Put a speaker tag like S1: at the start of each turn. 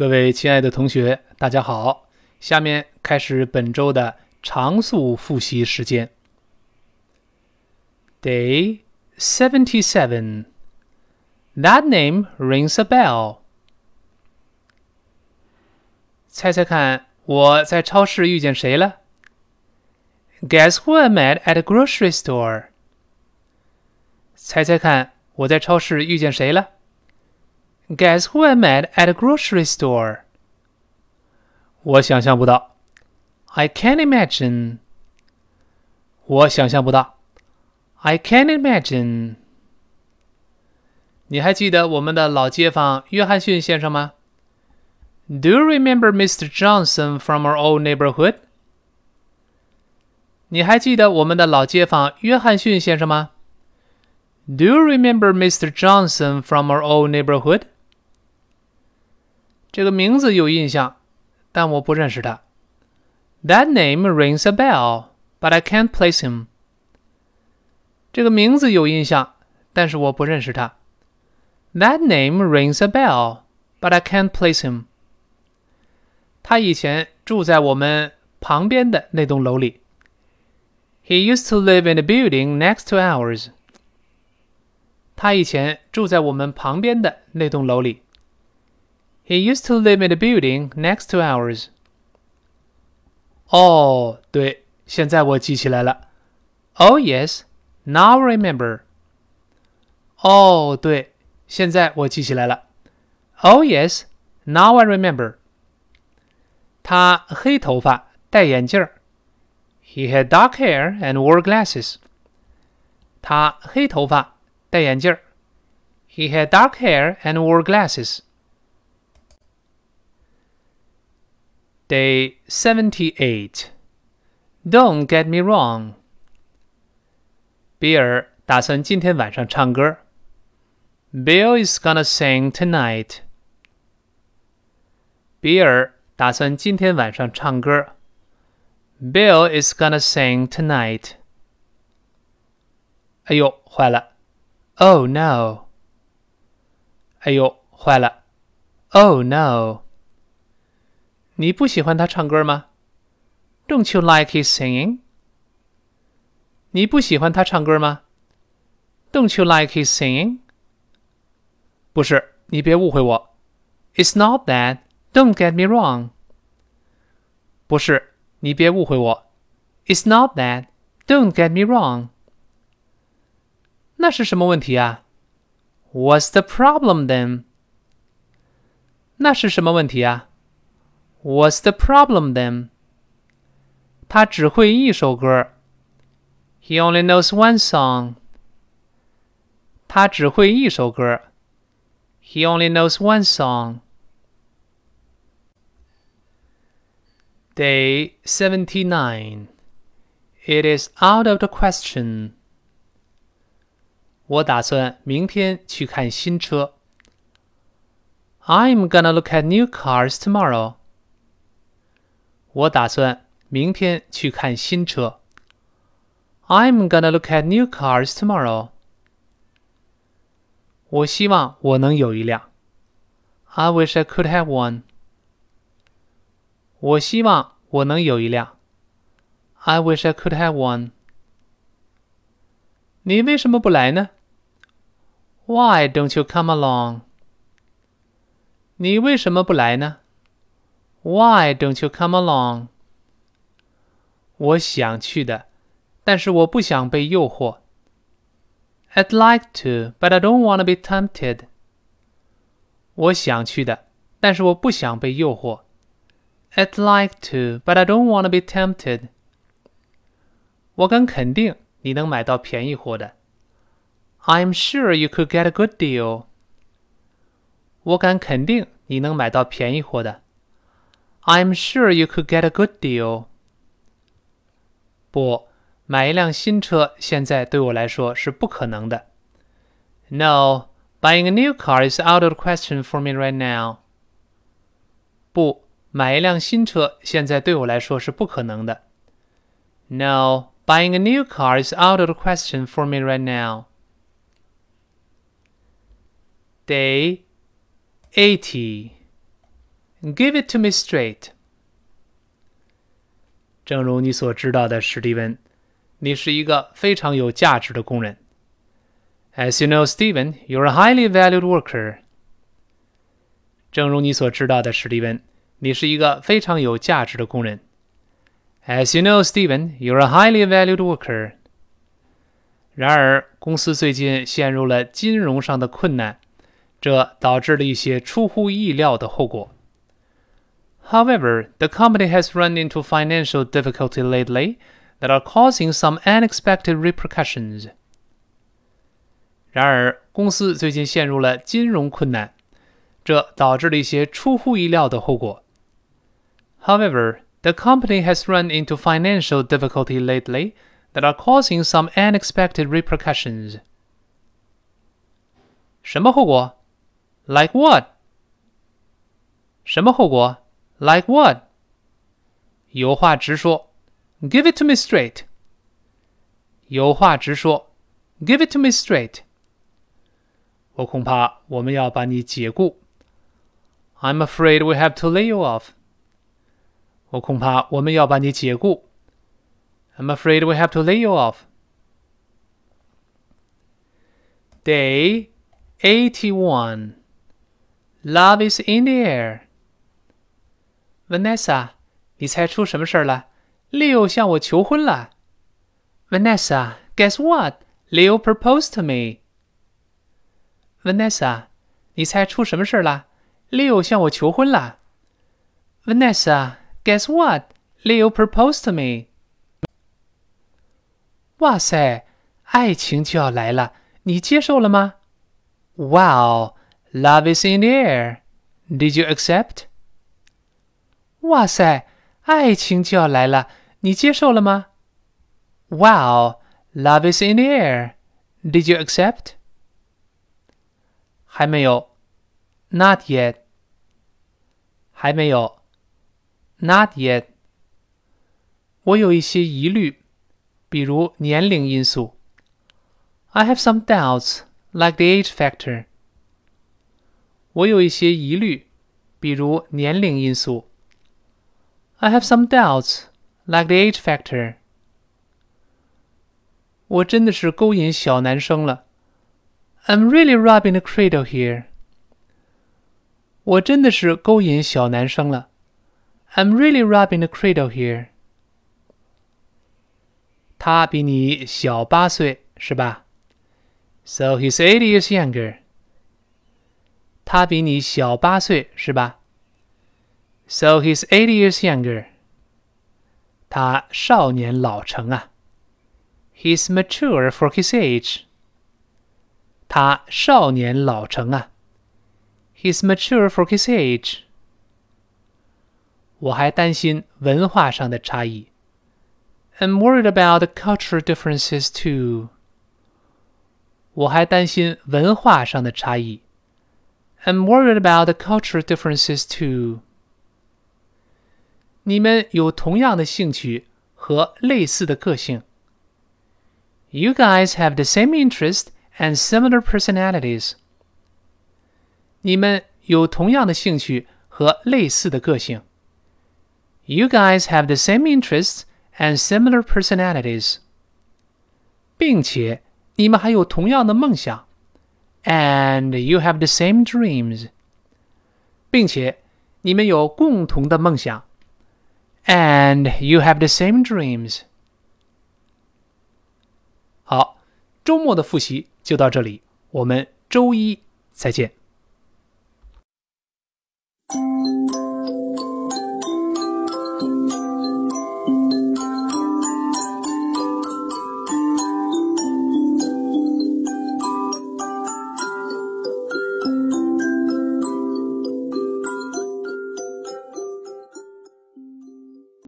S1: 各位亲爱的同学，大家好！下面开始本周的常速复习时间。Day seventy-seven. That name rings a bell. 猜猜看，我在超市遇见谁了？Guess who I met at a grocery store? 猜猜看，我在超市遇见谁了 ？Guess who I met at a grocery store? 我想象不到。I can't imagine. 我想象不到。I can't imagine. 你还记得我们的老街坊约翰逊先生吗？Do you remember Mr. Johnson from our old neighborhood? 你还记得我们的老街坊约翰逊先生吗？Do you remember Mr. Johnson from our old neighborhood? 这个名字有印象，但我不认识他。That name rings a bell, but I can't place him. 这个名字有印象，但是我不认识他。That name rings a bell, but I can't place him. 他以前住在我们旁边的那栋楼里。He used to live in the building next to ours. 他以前住在我们旁边的那栋楼里。 He used to live in the building next to ours. 哦，对，现在我记起来了。Oh yes, now I remember. 哦，对，现在我记起来了。Oh yes, now I remember. 他黑头发，戴眼镜儿。He had dark hair and wore glasses. 他黑头发，戴眼镜儿。He had dark hair and wore glasses. Day 78. Don't get me wrong. 比尔打算今天晚上唱歌。Bill is gonna sing tonight. 比尔打算今天晚上唱歌。Bill is gonna sing tonight. 哎呦，坏了！Oh no! 哎呦，坏了！Oh no! 你不喜欢他唱歌吗？Don't you like his singing？你不喜欢他唱歌吗？Don't you like his singing？不是，你别误会我。It's not that. Don't get me wrong. 不是，你别误会我。It's not that. Don't get me wrong. 那是什么问题啊？What's the problem then？那是什么问题啊 ？What's the problem then? 他只会一首歌。He only knows one song. 他只会一首歌。He only knows one song. Day 79. It is out of the question. 我打算明天去看新车。I'm gonna look at new cars tomorrow. 我打算明天去看新车。I'm gonna look at new cars tomorrow. 我希望我能有一辆。I wish I could have one. 我希望我能有一辆。I wish I could have one. 你为什么不来呢？Why don't you come along? 你为什么不来呢 ？why don't you come along? 我想去的，但是我不想被诱惑。I'd like to, but I don't want to be tempted. 我想去的，但是我不想被诱惑。I'd like to, but I don't want to be tempted. 我敢肯定你能买到便宜货的。I'm sure you could get a good deal. 我敢肯定你能买到便宜货的。 I'm sure you could get a good deal. 不，买一辆新车现在对我来说是不可能的。No, buying a new car is out of the question for me right now. 不，买一辆新车现在对我来说是不可能的。No, buying a new car is out of the question for me right now. Day 80. Give it to me straight。正如你所知道的，史蒂文，你是一个非常有价值的工人。As you know, Stephen, you're a highly valued worker。正如你所知道的，史蒂文，你是一个非常有价值的工人。As you know, Stephen, you're a highly valued worker。然而，公司最近陷入了金融上的困难，这导致了一些出乎意料的后果。However, the company has run into financial difficulty lately that are causing some unexpected repercussions. 然而，公司最近陷入了金融困难，这导致了一些出乎意料的后果。However, the company has run into financial difficulty lately that are causing some unexpected repercussions. 什么后果？Like what？什么后果 ？like what? 有话直说，Give it to me straight. 有话直说，Give it to me straight. 我恐怕我们要把你解雇。I'm afraid we have to lay you off. 我恐怕我们要把你解雇。I'm afraid we have to lay you off. Day 81. Love is in the air. Vanessa，你猜出什么事儿了？Leo 向我求婚了。Vanessa，guess what？Leo proposed to me。Vanessa，你猜出什么事儿了？Leo 向我求婚了。Vanessa，guess what？Leo proposed to me。哇塞，爱情就要来了，你接受了吗？Wow，love is in the air。Did you accept？ 哇塞，爱情就要来了，你接受了吗？Wow, love is in the air. Did you accept? 还没有，Not yet. 还没有，Not yet. 我有一些疑虑，比如年龄因素。I have some doubts, like the age factor. 我有一些疑虑，比如年龄因素。I have some doubts, like the age factor. 我真的是勾引小男生了。I'm really robbing the cradle here. 我真的是勾引小男生了。I'm really robbing the cradle here. 他比你小八岁，是吧？So he's eight years younger. 他比你小八岁，是吧 ？so he's eight years younger. 他少年老成啊。He's mature for his age. 他少年老成啊。He's mature for his age. 我还担心文化上的差异。I'm worried about the cultural differences too. 我还担心文化上的差异。I'm worried about the cultural differences too. 你们有同样的兴趣和类似的个性。You guys have the same interest and similar personalities. 你们有同样的兴趣和类似的个性。You guys have the same interests and similar personalities. 并且你们还有同样的梦想。And you have the same dreams. 并且你们有共同的梦想。 And you have the same dreams. 好，周末的复习就到这里，我们周一再见。